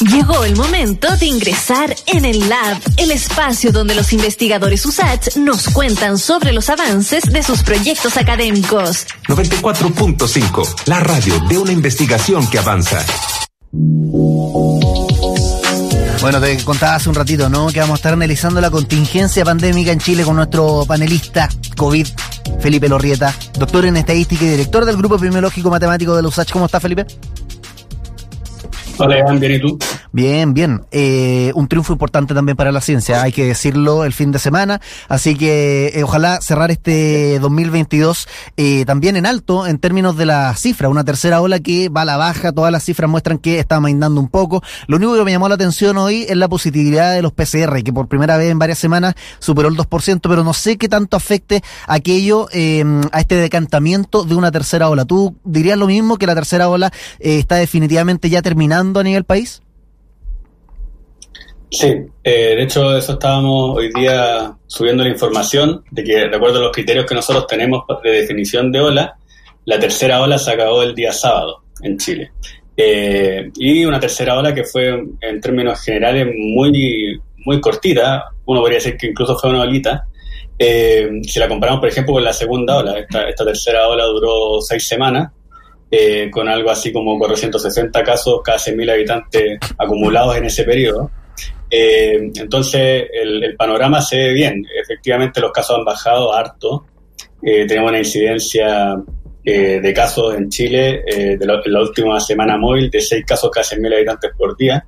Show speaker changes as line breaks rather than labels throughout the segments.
Llegó el momento de ingresar en el Lab, el espacio donde los investigadores USACH nos cuentan sobre los avances de sus proyectos académicos.
94.5, la radio de una investigación que avanza.
Bueno, te contaba hace un ratito, ¿no? Que vamos a estar analizando la contingencia pandémica en Chile con nuestro panelista COVID, Felipe Lorrieta, doctor en estadística y director del Grupo Epidemiológico Matemático de la USACH. ¿Cómo está, Felipe?
Hola, bien.
Bien. Eh, un triunfo importante también para la ciencia, hay que decirlo, el fin de semana. Así que eh, ojalá cerrar este 2022 eh, también en alto en términos de la cifra. Una tercera ola que va a la baja, todas las cifras muestran que está mainando un poco. Lo único que me llamó la atención hoy es la positividad de los PCR, que por primera vez en varias semanas superó el 2%, pero no sé qué tanto afecte aquello a este decantamiento de una tercera ola. ¿Tú dirías lo mismo que la tercera ola está definitivamente ya terminando a nivel país?
Sí, eh, de hecho eso estábamos hoy día subiendo la información de que, de acuerdo a los criterios que nosotros tenemos de definición de ola, la tercera ola se acabó el día sábado en Chile. Eh, y una tercera ola que fue en términos generales muy, muy cortita, uno podría decir que incluso fue una olita. Eh, si la comparamos, por ejemplo, con la segunda ola, esta, esta tercera ola duró seis semanas, con algo así como 460 casos cada 100.000 habitantes acumulados en ese periodo. Eh, entonces, el, panorama se ve bien. Efectivamente, los casos han bajado harto. Eh, tenemos una incidencia eh, de casos en Chile de la, en la última semana móvil de 6 casos cada 100.000 habitantes por día,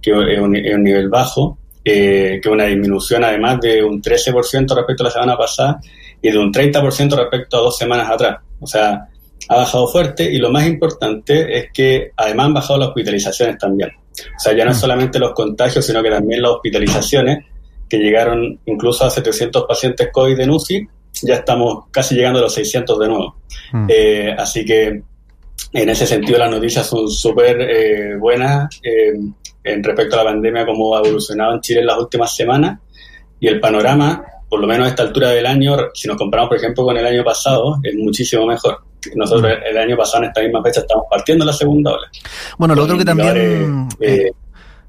que es un, nivel bajo, que es una disminución además de un 13% respecto a la semana pasada y de un 30% respecto a dos semanas atrás. O sea, ha bajado fuerte y lo más importante es que además han bajado las hospitalizaciones también. O sea, ya no mm. solamente los contagios, sino que también las hospitalizaciones, que llegaron incluso a 700 pacientes COVID en UCI, ya estamos casi llegando a los 600 de nuevo. Mm. Eh, así que en ese sentido las noticias son súper eh, buenas eh, en respecto a la pandemia, cómo ha evolucionado en Chile en las últimas semanas y el panorama, por lo menos a esta altura del año, si nos comparamos por ejemplo con el año pasado, es muchísimo mejor. Nosotros el año pasado en esta misma fecha estamos partiendo la segunda ola.
Bueno, lo otro que también... Eh, eh,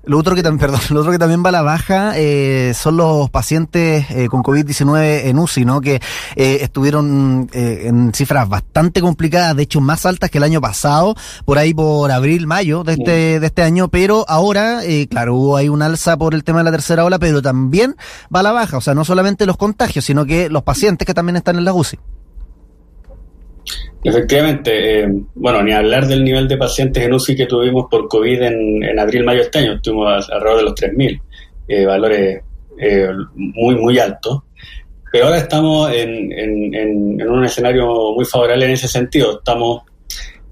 lo otro que también, perdón, lo otro que también va a la baja eh, son los pacientes eh, con COVID-19 en UCI, ¿no? Que eh, estuvieron eh, en cifras bastante complicadas, de hecho más altas que el año pasado, por ahí por abril, mayo de este, de este año, pero ahora, claro, hubo ahí un alza por el tema de la tercera ola, pero también va a la baja, o sea, no solamente los contagios, sino que los pacientes que también están en la UCI.
Efectivamente, eh, bueno, ni hablar del nivel de pacientes en UCI que tuvimos por COVID en, abril-mayo de este año, estuvimos alrededor de los 3.000, eh, valores eh, muy, muy altos. Pero ahora estamos en, en, un escenario muy favorable en ese sentido. Estamos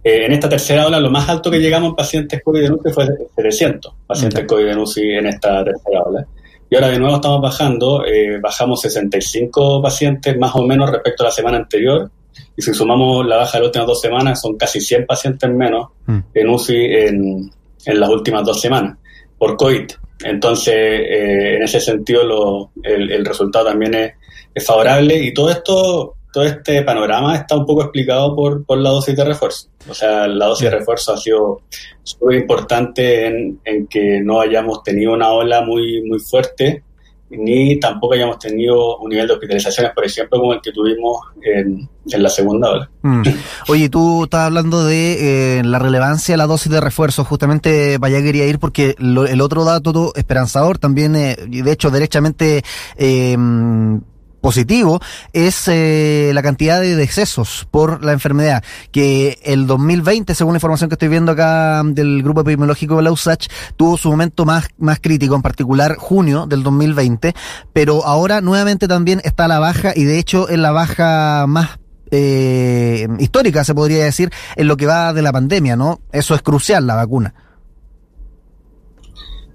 en esta tercera ola, lo más alto que llegamos en pacientes COVID en UCI fue 700 pacientes COVID en UCI en esta tercera ola. Y ahora de nuevo estamos bajando, bajamos 65 pacientes más o menos respecto a la semana anterior y si sumamos la baja de las últimas dos semanas, son casi 100 pacientes menos mm. en UCI en, en, las últimas dos semanas por COVID. Entonces, eh, en ese sentido, lo, el, resultado también es, es, favorable y todo esto, todo este panorama está un poco explicado por, por la dosis de refuerzo. O sea, la dosis de refuerzo ha sido súper importante en, en que no hayamos tenido una ola muy, muy fuerte ni tampoco hayamos tenido un nivel de hospitalizaciones, por ejemplo, como el que tuvimos en, la segunda ola.
Mm. Oye, tú estás hablando de eh, la relevancia de la dosis de refuerzo, justamente vaya quería ir porque el otro dato esperanzador también, eh, de hecho derechamente eh, positivo es eh, la cantidad de decesos por la enfermedad, que el 2020, según la información que estoy viendo acá del grupo epidemiológico de la USACH, tuvo su momento más, más crítico, en particular junio del 2020, pero ahora nuevamente también está la baja y de hecho es la baja más eh, histórica, se podría decir, en lo que va de la pandemia, ¿no? Eso es crucial, la vacuna.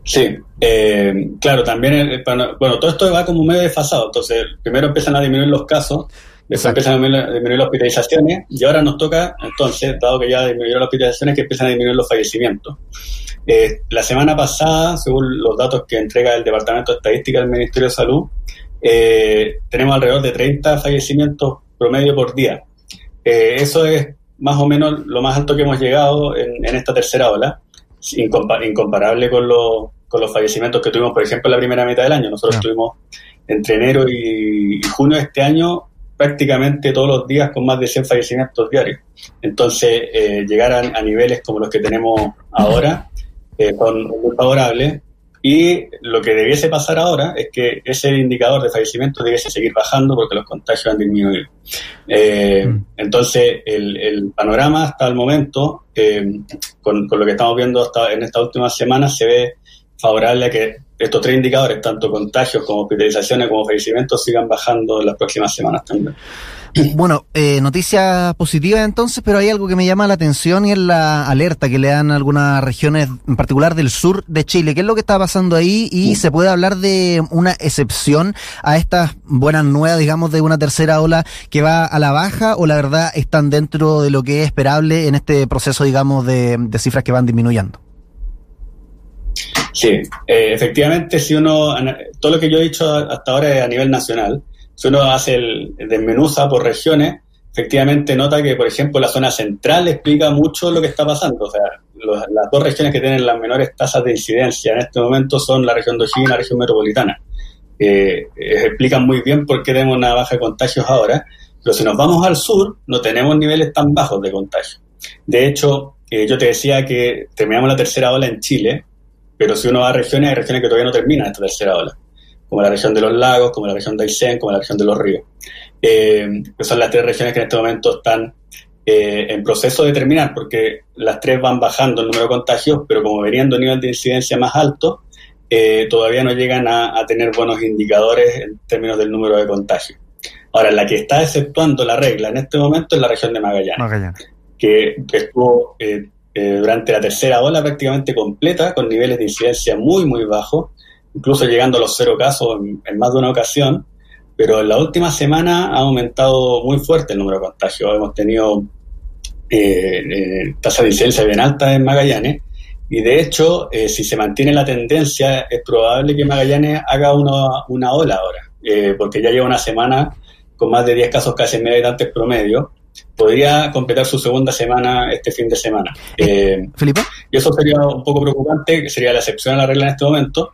Sí, eh, claro, también, bueno, todo esto va como medio desfasado, entonces primero empiezan a disminuir los casos, después empiezan a disminuir, las hospitalizaciones y ahora nos toca, entonces, dado que ya disminuyeron las hospitalizaciones, que empiezan a disminuir los fallecimientos. Eh, la semana pasada, según los datos que entrega el Departamento de Estadística del Ministerio de Salud, eh, tenemos alrededor de 30 fallecimientos promedio por día. eso es más o menos lo más alto que hemos llegado en esta tercera ola incomparable con, con los fallecimientos que tuvimos, por ejemplo, en la primera mitad del año. Nosotros tuvimos entre enero y, junio de este año prácticamente todos los días con más de 100 fallecimientos diarios. Entonces, eh, llegar a, niveles como los que tenemos ahora eh, son muy favorables y lo que debiese pasar ahora es que ese indicador de fallecimiento debiese seguir bajando porque los contagios han disminuido. Eh, mm. Entonces, el, panorama hasta el momento, eh, con, lo que estamos viendo hasta en estas últimas semanas, se ve favorable a que estos tres indicadores, tanto contagios como hospitalizaciones como fallecimientos, sigan bajando en las próximas semanas también.
Bueno, eh, noticias positivas entonces, pero hay algo que me llama la atención y es la alerta que le dan algunas regiones, en particular del sur de Chile. ¿Qué es lo que está pasando ahí? Y se puede hablar de una excepción a estas buenas nuevas, digamos, de una tercera ola que va a la baja o la verdad están dentro de lo que es esperable en este proceso, digamos, de, cifras que van disminuyendo.
Sí, eh, efectivamente, si uno, todo lo que yo he dicho hasta ahora es a nivel nacional, si uno hace el, desmenuza por regiones, efectivamente nota que, por ejemplo, la zona central explica mucho lo que está pasando. O sea, las dos regiones que tienen las menores tasas de incidencia en este momento son la región de O'Higgins y la región metropolitana. Eh, explican muy bien por qué tenemos una baja de contagios ahora, pero si nos vamos al sur, no tenemos niveles tan bajos de contagio. De hecho, eh, yo te decía que terminamos la tercera ola en Chile, pero si uno va a regiones, hay regiones que todavía no terminan esta tercera ola como la región de los lagos, como la región de Aysén, como la región de los ríos, eh, que son las tres regiones que en este momento están eh, en proceso de terminar, porque las tres van bajando el número de contagios, pero como venían de un nivel de incidencia más alto, eh, todavía no llegan a, tener buenos indicadores en términos del número de contagios. Ahora, la que está exceptuando la regla en este momento es la región de Magallanes, que estuvo durante la tercera ola prácticamente completa, con niveles de incidencia muy, muy bajos, incluso llegando a los cero casos en, más de una ocasión, pero en la última semana ha aumentado muy fuerte el número de contagios. Hemos tenido eh, eh, tasa de incidencia bien alta en Magallanes y de hecho, eh, si se mantiene la tendencia, es probable que Magallanes haga una, una ola ahora, porque ya lleva una semana con más de 10 casos casi en medio habitantes promedio. Podría completar su segunda semana este fin de semana.
¿Felipe?
Y eso sería un poco preocupante, que sería la excepción a la regla en este momento,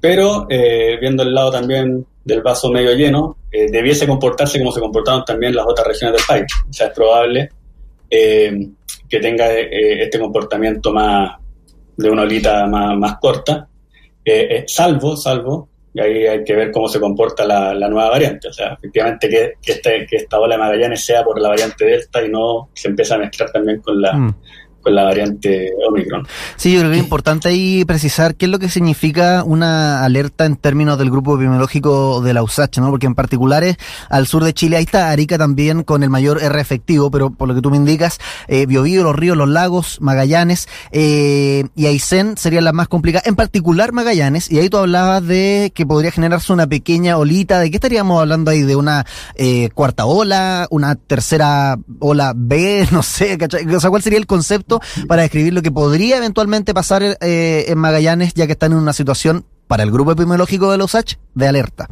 pero eh, viendo el lado también del vaso medio lleno, eh, debiese comportarse como se comportaron también las otras regiones del país. O sea, es probable eh, que tenga este comportamiento más de una olita más, corta, salvo, salvo, y ahí hay que ver cómo se comporta la, nueva variante. O sea, efectivamente que, que, este, que esta ola de Magallanes sea por la variante Delta y no se empieza a mezclar también con la... Mm la variante Omicron.
Sí, yo creo que es importante ahí precisar qué es lo que significa una alerta en términos del grupo epidemiológico de la USACH, ¿no? Porque en particular es al sur de Chile, ahí está Arica también con el mayor R efectivo, pero por lo que tú me indicas, eh, Biobío, los ríos, los lagos, Magallanes eh, y Aysén serían las más complicadas, en particular Magallanes, y ahí tú hablabas de que podría generarse una pequeña olita, ¿de qué estaríamos hablando ahí? ¿De una eh, cuarta ola, una tercera ola B, no sé, ¿cachai? O sea, ¿cuál sería el concepto para describir lo que podría eventualmente pasar eh, en Magallanes, ya que están en una situación para el grupo epidemiológico de los H de alerta.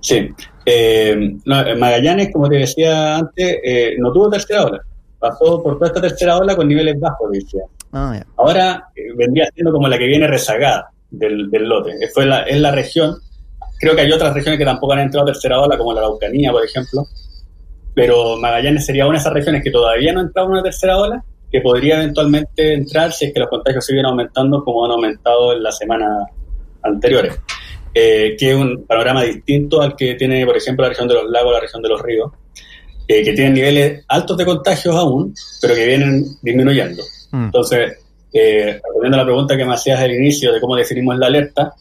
Sí. Eh, Magallanes, como te decía antes, eh, no tuvo tercera ola. Pasó por toda esta tercera ola con niveles bajos, decía. Ah, Ahora vendría siendo como la que viene rezagada del, lote. Fue la, es la región. Creo que hay otras regiones que tampoco han entrado a tercera ola, como la Araucanía, por ejemplo, pero Magallanes sería una de esas regiones que todavía no ha entrado en una tercera ola, que podría eventualmente entrar si es que los contagios siguen aumentando como han aumentado en las semanas anteriores. Eh, que es un panorama distinto al que tiene, por ejemplo, la región de los lagos, la región de los ríos, eh, que tienen niveles altos de contagios aún, pero que vienen disminuyendo. Mm. Entonces, eh, respondiendo a la pregunta que me hacías al inicio de cómo definimos la alerta,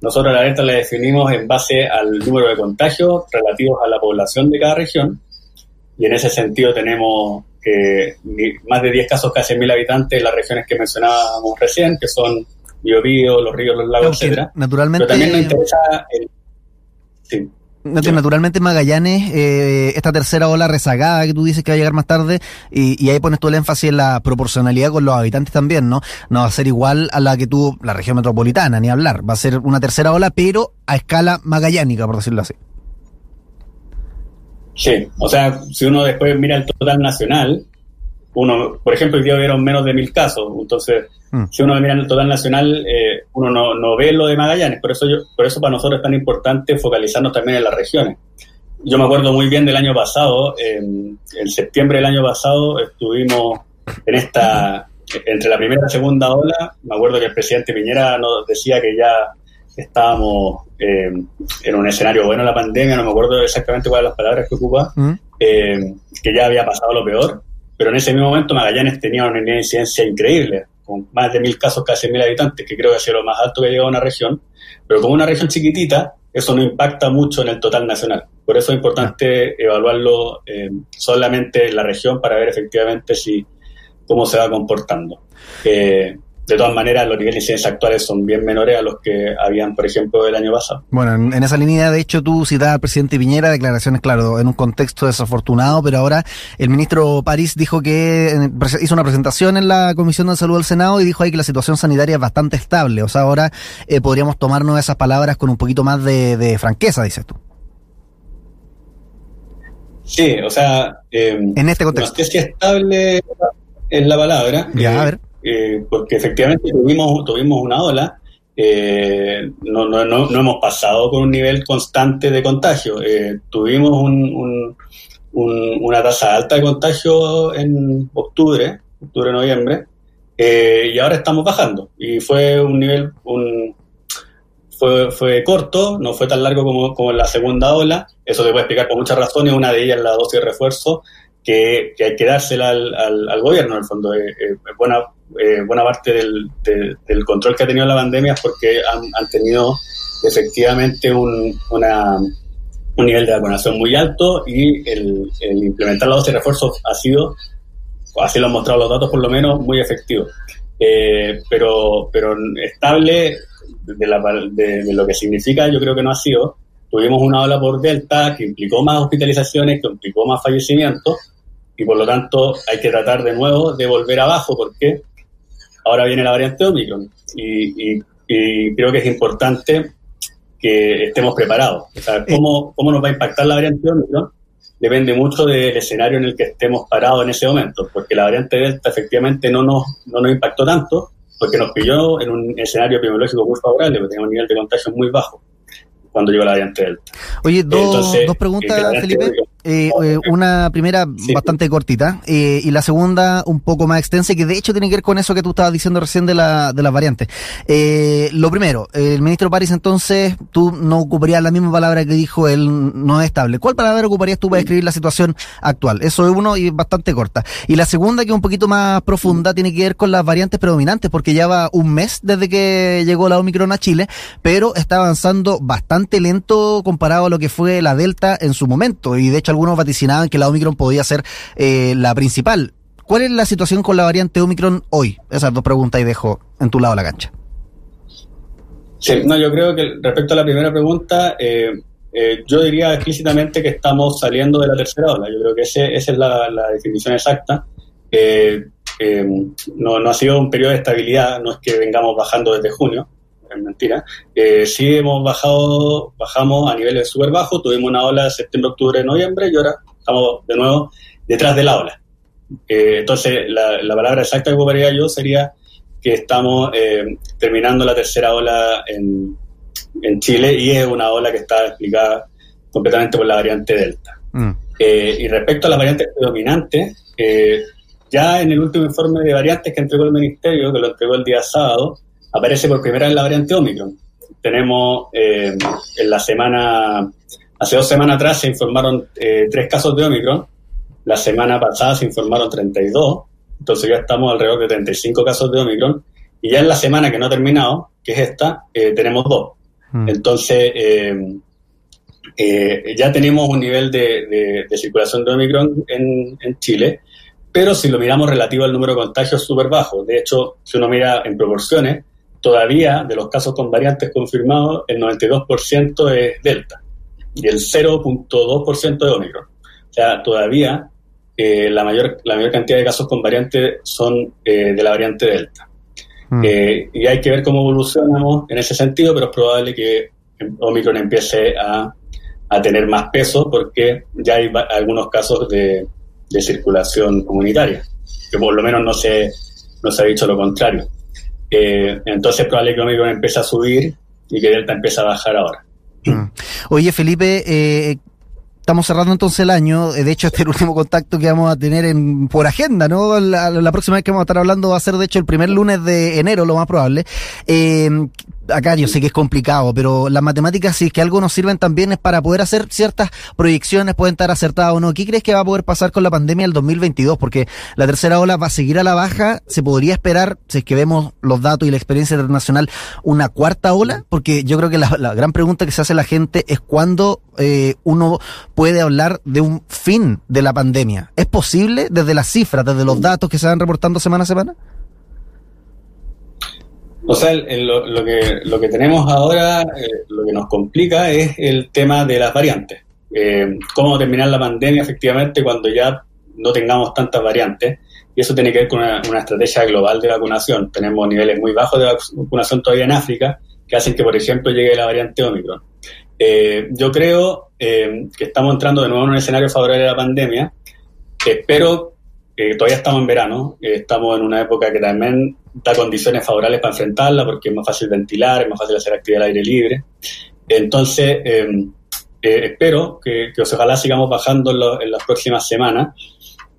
nosotros la alerta la definimos en base al número de contagios relativos a la población de cada región y en ese sentido tenemos eh, más de 10 casos casi mil habitantes en las regiones que mencionábamos recién, que son Biobío, los ríos, los lagos, etcétera.
Naturalmente,
Pero también nos interesa el,
sí. Naturalmente Magallanes, eh, esta tercera ola rezagada que tú dices que va a llegar más tarde, y, ahí pones todo el énfasis en la proporcionalidad con los habitantes también, ¿no? No va a ser igual a la que tuvo la región metropolitana, ni hablar. Va a ser una tercera ola, pero a escala magallánica, por decirlo así.
Sí, o sea, si uno después mira el total nacional, uno, por ejemplo, hoy día hubieron menos de mil casos, entonces, mm. si uno mira el total nacional, eh, uno no, no, ve lo de Magallanes, por eso, yo, por eso para nosotros es tan importante focalizarnos también en las regiones. Yo me acuerdo muy bien del año pasado, en, septiembre del año pasado estuvimos en esta, entre la primera y la segunda ola, me acuerdo que el presidente Piñera nos decía que ya estábamos eh, en un escenario bueno la pandemia, no me acuerdo exactamente cuáles las palabras que ocupa, mm. eh, que ya había pasado lo peor, pero en ese mismo momento Magallanes tenía una incidencia increíble, con más de mil casos, casi mil habitantes, que creo que ha sido lo más alto que ha llegado a una región, pero como una región chiquitita, eso no impacta mucho en el total nacional. Por eso es importante evaluarlo eh, solamente en la región para ver efectivamente si cómo se va comportando. Eh, de todas maneras, los niveles de incidencia actuales son bien menores a los que habían, por ejemplo, el año pasado.
Bueno, en, esa línea, de hecho, tú citabas al presidente Piñera, declaraciones, claro, en un contexto desafortunado, pero ahora el ministro París dijo que hizo una presentación en la Comisión de Salud del Senado y dijo ahí que la situación sanitaria es bastante estable. O sea, ahora eh, podríamos tomarnos esas palabras con un poquito más de, franqueza, dices tú.
Sí, o sea,
eh, en este contexto.
No sé si estable es la palabra.
Ya, a ver
eh, porque efectivamente tuvimos, tuvimos una ola, eh, no, no, no, no, hemos pasado con un nivel constante de contagio. Eh, tuvimos un, una tasa alta de contagio en octubre, octubre-noviembre, y ahora estamos bajando. Y fue un nivel, un, fue, fue corto, no fue tan largo como, como en la segunda ola. Eso se puede explicar por muchas razones. Una de ellas la dosis de refuerzo, que, hay que dársela al, al, gobierno, en el fondo. es buena, eh, buena parte del, del, control que ha tenido la pandemia es porque han, tenido efectivamente un, una, un nivel de vacunación muy alto y el, implementar la dosis de refuerzo ha sido, así lo han mostrado los datos por lo menos, muy efectivo. Eh, pero, pero estable de, la, de, lo que significa yo creo que no ha sido. Tuvimos una ola por Delta que implicó más hospitalizaciones, que implicó más fallecimientos y por lo tanto hay que tratar de nuevo de volver abajo porque Ahora viene la variante Omicron y, creo que es importante que estemos preparados. O sea, ¿cómo, ¿cómo nos va a impactar la variante Omicron? Depende mucho del escenario en el que estemos parados en ese momento, porque la variante Delta efectivamente no nos, no nos impactó tanto, porque nos pilló en un escenario epidemiológico muy favorable, porque tenemos un nivel de contagio muy bajo cuando llegó la variante Delta.
Oye, dos, dos preguntas, Felipe. Eh, eh, una primera bastante cortita eh, y la segunda un poco más extensa y que de hecho tiene que ver con eso que tú estabas diciendo recién de, la, de las variantes. lo primero, el ministro París entonces, tú no ocuparías la misma palabra que dijo él, no es estable. ¿Cuál palabra ocuparías tú para describir la situación actual? Eso es uno y bastante corta. Y la segunda, que es un poquito más profunda, tiene que ver con las variantes predominantes, porque ya va un mes desde que llegó la Omicron a Chile, pero está avanzando bastante lento comparado a lo que fue la Delta en su momento. Y de hecho algunos vaticinaban que la Omicron podía ser eh, la principal. ¿Cuál es la situación con la variante Omicron hoy? Esas dos preguntas y dejo en tu lado la cancha.
Sí, no, yo creo que respecto a la primera pregunta, eh, eh, yo diría explícitamente que estamos saliendo de la tercera ola. Yo creo que esa es la, definición exacta. no, no ha sido un periodo de estabilidad, no es que vengamos bajando desde junio, mentira. Eh, sí hemos bajado, bajamos a niveles súper bajos, tuvimos una ola de septiembre, octubre, noviembre y ahora estamos de nuevo detrás de la ola. Eh, entonces, la, palabra exacta que ocuparía yo sería que estamos eh, terminando la tercera ola en, en, Chile y es una ola que está explicada completamente por la variante Delta. Mm. Eh, y respecto a las variantes predominantes, ya en el último informe de variantes que entregó el Ministerio, que lo entregó el día sábado, aparece por primera vez la variante Omicron. Tenemos eh, en la semana, hace dos semanas atrás se informaron eh, tres casos de Omicron, la semana pasada se informaron 32, entonces ya estamos alrededor de 35 casos de Omicron, y ya en la semana que no ha terminado, que es esta, eh, tenemos dos. Mm. Entonces, ya tenemos un nivel de, circulación de Omicron en, en Chile, pero si lo miramos relativo al número de contagios, súper bajo. De hecho, si uno mira en proporciones, todavía de los casos con variantes confirmados, el 92% es Delta y el 0.2% de Omicron. O sea, todavía eh, la, mayor, la mayor cantidad de casos con variantes son eh, de la variante Delta. Mm. Eh, y hay que ver cómo evolucionamos en ese sentido, pero es probable que Omicron empiece a, a tener más peso porque ya hay algunos casos de, de circulación comunitaria. que por lo menos no se, no se ha dicho lo contrario. Eh, entonces es probable que Omicron empiece a subir y que Delta empiece a bajar ahora.
Mm. Oye, Felipe, eh, estamos cerrando entonces el año. De hecho, este es el último contacto que vamos a tener en, por agenda, ¿no? La, la, próxima vez que vamos a estar hablando va a ser, de hecho, el primer lunes de enero, lo más probable. Eh, acá yo sé que es complicado, pero las matemáticas, si es que algo nos sirven también es para poder hacer ciertas proyecciones, pueden estar acertadas o no. ¿Qué crees que va a poder pasar con la pandemia el 2022? Porque la tercera ola va a seguir a la baja. ¿Se podría esperar, si es que vemos los datos y la experiencia internacional, una cuarta ola? Porque yo creo que la, la gran pregunta que se hace la gente es cuándo eh, uno puede hablar de un fin de la pandemia. ¿Es posible desde las cifras, desde los datos que se van reportando semana a semana?
O sea, lo, lo, que, lo que tenemos ahora, eh, lo que nos complica es el tema de las variantes. Eh, cómo terminar la pandemia efectivamente cuando ya no tengamos tantas variantes. Y eso tiene que ver con una, una, estrategia global de vacunación. Tenemos niveles muy bajos de vacunación todavía en África que hacen que, por ejemplo, llegue la variante Omicron. Eh, yo creo eh, que estamos entrando de nuevo en un escenario favorable a la pandemia. Espero todavía estamos en verano, estamos en una época que también da condiciones favorables para enfrentarla porque es más fácil ventilar, es más fácil hacer actividad al aire libre. Entonces, eh, eh, espero que, que, ojalá sigamos bajando en, lo, en las próximas semanas,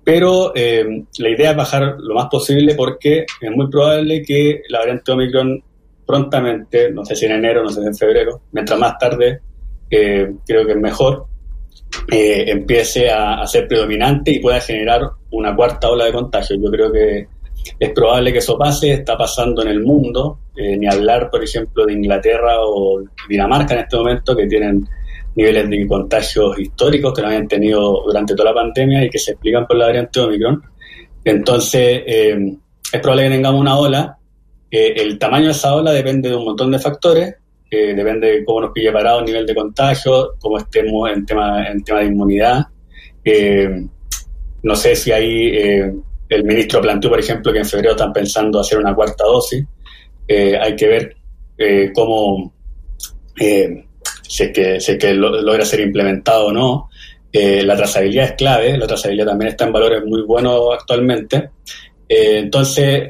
pero eh, la idea es bajar lo más posible porque es muy probable que la variante Omicron prontamente, no sé si en enero, no sé si en febrero, mientras más tarde, eh, creo que es mejor, eh, empiece a, ser predominante y pueda generar una cuarta ola de contagio. Yo creo que es probable que eso pase, está pasando en el mundo, eh, ni hablar, por ejemplo, de Inglaterra o Dinamarca en este momento, que tienen niveles de contagios históricos que no habían tenido durante toda la pandemia y que se explican por la variante Omicron. Entonces, eh, es probable que tengamos una ola. Eh, el tamaño de esa ola depende de un montón de factores, depende de cómo nos pille parado el nivel de contagio, cómo estemos en tema, en tema de inmunidad. no sé si hay el ministro planteó, por ejemplo, que en febrero están pensando hacer una cuarta dosis. Eh, hay que ver eh, cómo, eh, si que, que lo, logra ser implementado o no. Eh, la trazabilidad es clave, la trazabilidad también está en valores muy buenos actualmente. Eh, entonces,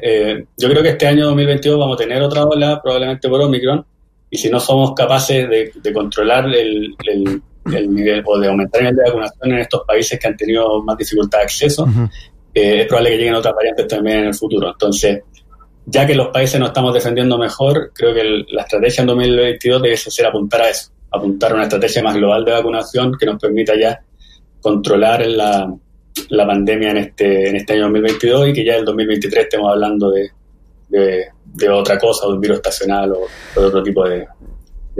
yo creo que este año 2022 vamos a tener otra ola, probablemente por Omicron, y si no somos capaces de, de controlar el, el, el, nivel o de aumentar el nivel de vacunación en estos países que han tenido más dificultad de acceso, uh -huh eh, es probable que lleguen otras variantes también en el futuro. Entonces, ya que los países nos estamos defendiendo mejor, creo que el, la estrategia en 2022 debe ser apuntar a eso, apuntar a una estrategia más global de vacunación que nos permita ya controlar la, la pandemia en este, en este año 2022 y que ya en el 2023 estemos hablando de, de, de otra cosa, de un virus estacional o, o de otro tipo de,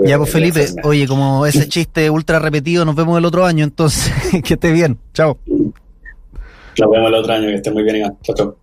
ya, pues Felipe, oye, como ese chiste ultra repetido, nos vemos el otro año, entonces, que esté bien. Chao.
Nos vemos el otro año, que esté muy bien. Chao, chao.